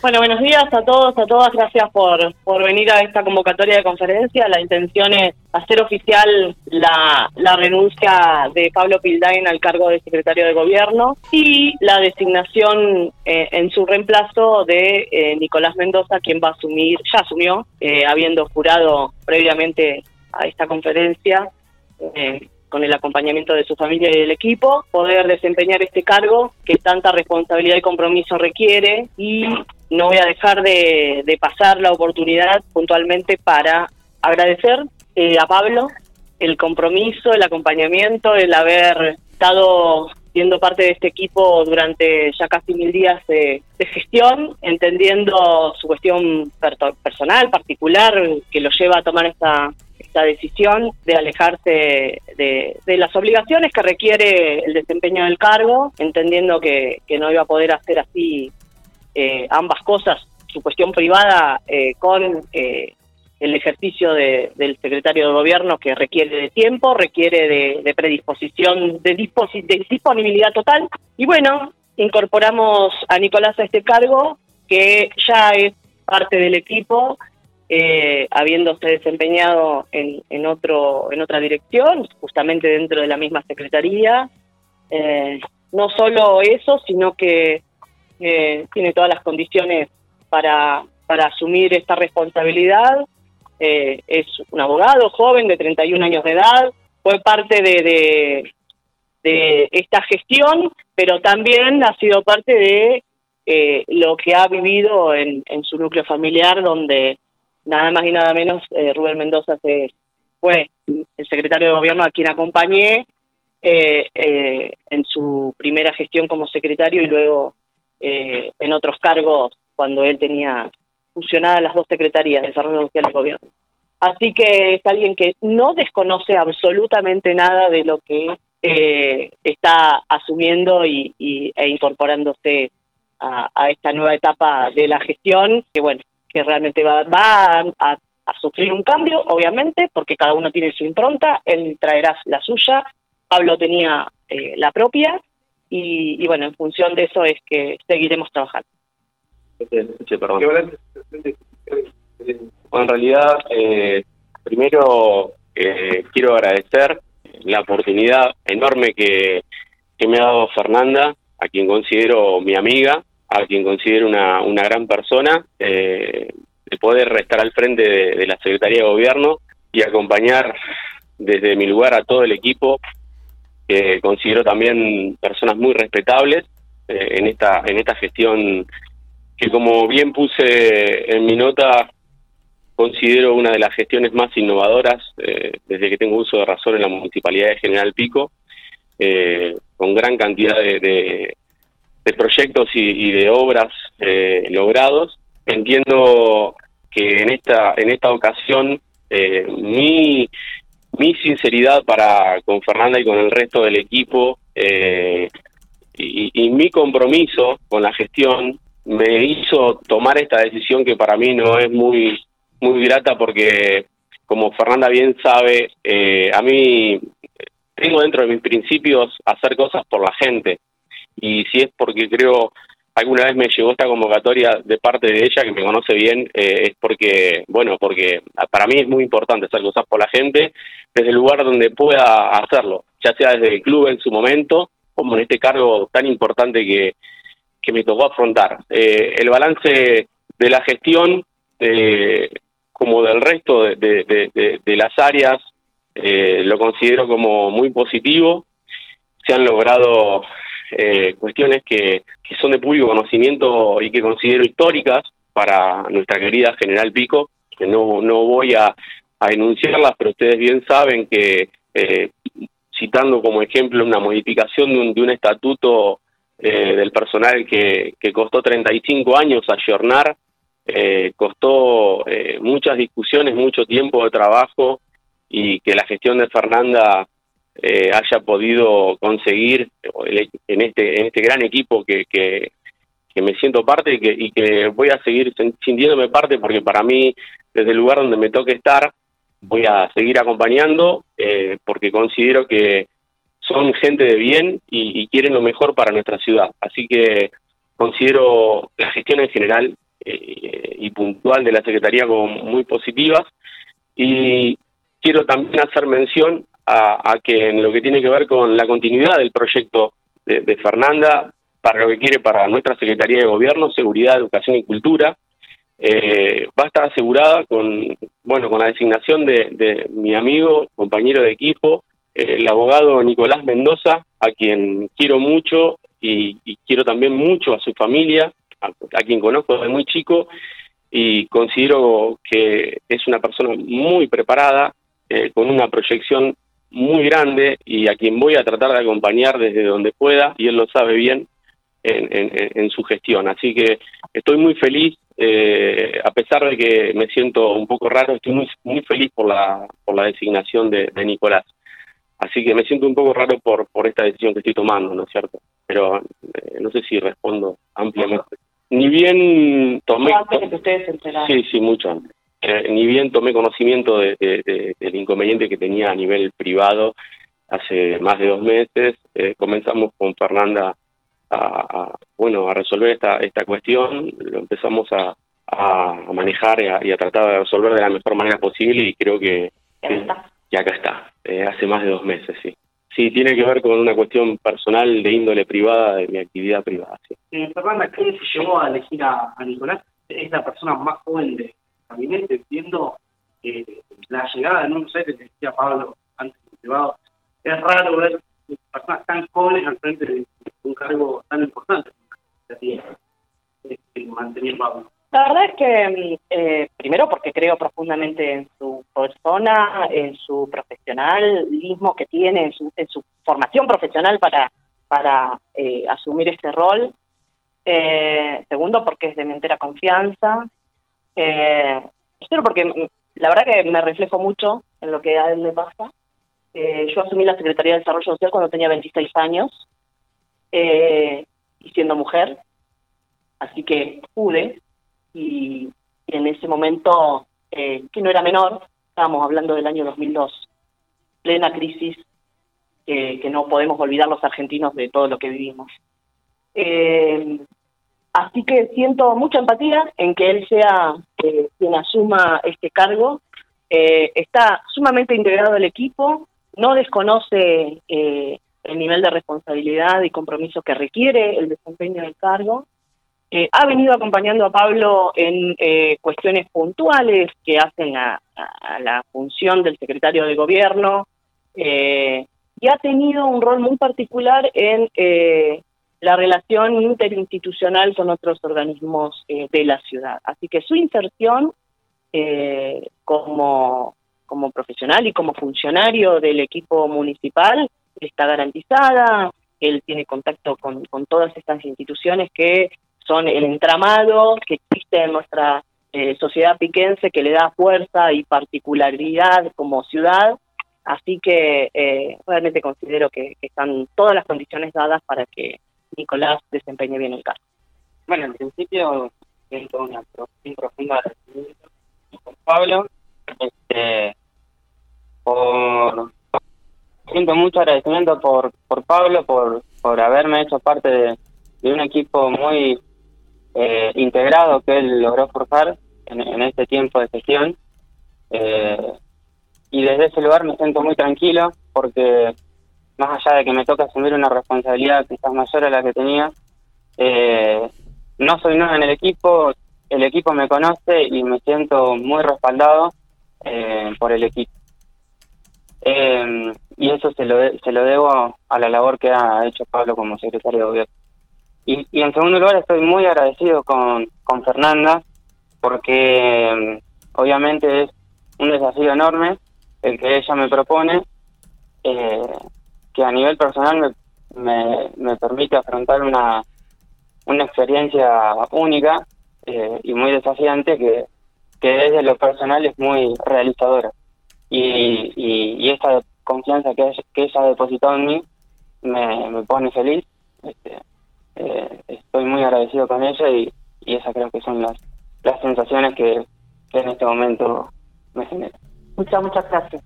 Bueno, buenos días a todos, a todas. Gracias por, por venir a esta convocatoria de conferencia. La intención es hacer oficial la, la renuncia de Pablo Pildain al cargo de secretario de gobierno y la designación eh, en su reemplazo de eh, Nicolás Mendoza, quien va a asumir, ya asumió, eh, habiendo jurado previamente a esta conferencia con el acompañamiento de su familia y del equipo, poder desempeñar este cargo que tanta responsabilidad y compromiso requiere. Y no voy a dejar de, pasar la oportunidad puntualmente para agradecer eh, a Pablo el compromiso, el acompañamiento, el haber estado siendo parte de este equipo durante ya casi mil días de, gestión, entendiendo su cuestión personal, particular, que lo lleva a tomar esta, esta decisión de alejarse de, las obligaciones que requiere el desempeño del cargo, entendiendo que, que no iba a poder hacer así eh, ambas cosas, su cuestión privada eh, con eh, el ejercicio del secretario de gobierno que requiere de tiempo, requiere de, predisposición, de, de disponibilidad total. Y bueno, incorporamos a Nicolás a este cargo, que ya es parte del equipo, habiéndose desempeñado en, en, otro, en otra dirección, justamente dentro de la misma secretaría. no solo eso, sino que eh, tiene todas las condiciones para, para asumir esta responsabilidad. Eh, es un abogado joven de 31 años de edad, fue parte de, de, esta gestión, pero también ha sido parte de eh, lo que ha vivido en, en, su núcleo familiar, donde nada más y nada menos Rubén Mendoza se, fue el secretario de gobierno a quien acompañé en su primera gestión como secretario y luego eh, en otros cargos cuando él tenía fusionadas las dos secretarías de Desarrollo Social y Gobierno. Así que es alguien que no desconoce absolutamente nada de lo que eh, está asumiendo y, e incorporándose a, esta nueva etapa de la gestión, que bueno, que realmente va, va a, sufrir un cambio, obviamente, porque cada uno tiene su impronta, él traerá la suya, Pablo tenía eh, la propia, y, bueno, en función de eso es que seguiremos trabajando. En realidad, eh, primero eh, quiero agradecer la oportunidad enorme que, que me ha dado Fernanda, a quien considero mi amiga, a quien considero una, una gran persona, eh, de poder estar al frente de, la Secretaría de Gobierno y acompañar desde mi lugar a todo el equipo que considero también personas muy respetables eh, en esta en esta gestión que como bien puse en mi nota considero una de las gestiones más innovadoras eh, desde que tengo uso de razón en la municipalidad de General Pico eh, con gran cantidad de, proyectos y, de obras logrados. Entiendo que en esta en esta ocasión mi mi sinceridad para con Fernanda y con el resto del equipo eh, y, mi compromiso con la gestión me hizo tomar esta decisión que para mí no es muy muy grata porque como Fernanda bien sabe eh, a mí tengo dentro de mis principios hacer cosas por la gente. Y si es porque creo alguna vez me llegó esta convocatoria de parte de ella, que me conoce bien, eh, es porque, bueno, porque para mí es muy importante hacer cosas por la gente desde el lugar donde pueda hacerlo, ya sea desde el club en su momento, como en este cargo tan importante que, que me tocó afrontar. Eh, el balance de la gestión, eh, como del resto de, las áreas, lo considero como muy positivo. Se han logrado eh, cuestiones que, son de público conocimiento y que considero históricas para nuestra querida General Pico, no, no voy a, a enunciarlas, pero ustedes bien saben que, eh, citando como ejemplo una modificación de un, de un estatuto eh, del personal que, que costó 35 años ayornar, eh, costó eh, muchas discusiones, mucho tiempo de trabajo y que la gestión de Fernanda eh, haya podido conseguir en este en este gran equipo que, que, me siento parte y que, y que voy a seguir sintiéndome parte porque para mí desde el lugar donde me toque estar voy a seguir acompañando eh, porque considero que son gente de bien y, quieren lo mejor para nuestra ciudad así que considero la gestión en general y puntual de la Secretaría como muy positivas. Y quiero también hacer mención a, que en lo que tiene que ver con la continuidad del proyecto de, Fernanda, para lo que quiere para nuestra Secretaría de Gobierno, Seguridad, Educación y Cultura, eh, va a estar asegurada con, bueno, con la designación de, mi amigo, compañero de equipo, el abogado Nicolás Mendoza, a quien quiero mucho y, quiero también mucho a su familia, a, quien conozco desde muy chico y considero que es una persona muy preparada, eh, con una proyección muy grande y a quien voy a tratar de acompañar desde donde pueda y él lo sabe bien en, su gestión. Así que estoy muy feliz, eh, a pesar de que me siento un poco raro, estoy muy, muy feliz por la, por la designación de, Nicolás. Así que me siento un poco raro por, por esta decisión que estoy tomando, ¿no es cierto? Pero eh, no sé si respondo ampliamente. Ni bien tomé... Antes que ustedes Sí, sí, mucho antes. Eh, ni bien tomé conocimiento de, del inconveniente que tenía a nivel privado hace más de dos meses, eh, comenzamos con Fernanda a, bueno a resolver esta esta cuestión, lo empezamos a, a manejar y a, tratar de resolver de la mejor manera posible y creo que, que, acá está, eh, hace más de dos meses, sí. Sí, tiene que ver con una cuestión personal de índole privada, de mi actividad privada. Sí. Fernanda, ¿qué se llevó a elegir a, a Nicolás? Es la persona más joven de, gabinete, viendo eh, la llegada, no sé, que decía Pablo antes de privado, es raro ver personas tan jóvenes al frente de un cargo tan importante que mantenía Pablo. La verdad es que, eh, primero porque creo profundamente en su persona, en su profesionalismo que tiene, en su, en su formación profesional para, para eh, asumir este rol. Eh, segundo, porque es de mi entera confianza. Eh, porque mm, la verdad que me reflejo mucho en lo que a él le pasa. Eh, yo asumí la Secretaría de Desarrollo Social cuando tenía 26 años y siendo mujer, así que pude y, en ese momento, que no era menor, estábamos hablando del año 2002, plena crisis que no podemos olvidar los argentinos de todo lo que vivimos. Eh, Así que siento mucha empatía en que él sea eh, quien asuma este cargo. Eh, está sumamente integrado al equipo, no desconoce el nivel de responsabilidad y compromiso que requiere el desempeño del cargo. Ha venido acompañando a Pablo en cuestiones puntuales que hacen a, la función del secretario de gobierno y ha tenido un rol muy particular en la relación interinstitucional con otros organismos eh, de la ciudad. Así que su inserción eh, como, como profesional y como funcionario del equipo municipal está garantizada, él tiene contacto con, con todas estas instituciones que son el entramado que existe en nuestra eh, sociedad piquense que le da fuerza y particularidad como ciudad. Así que realmente considero que están todas las condiciones dadas para que Nicolás desempeñe bien el cargo. Bueno, en principio siento un profundo agradecimiento con Pablo. Este, por, siento mucho agradecimiento por, por Pablo, por, por haberme hecho parte de, un equipo muy eh, integrado que él logró forjar en, este tiempo de gestión. Eh, y desde ese lugar me siento muy tranquilo porque más allá de que me toca asumir una responsabilidad quizás mayor a la que tenía, eh, no soy nuevo en el equipo, el equipo me conoce y me siento muy respaldado eh, por el equipo. Y eso se lo, se lo debo a la labor que ha hecho Pablo como secretario de gobierno. Y, y en segundo lugar estoy muy agradecido con, con Fernanda porque obviamente es un desafío enorme el que ella me propone eh, que a nivel personal me, me, permite afrontar una, una experiencia única eh, y muy desafiante que, que desde lo personal es muy realizadora. Y, y, esta confianza que, que ella ha depositado en mí me, me pone feliz. Este, eh, estoy muy agradecido con ella y, y esas creo que son las, las sensaciones que, que en este momento me generan. Muchas, muchas gracias.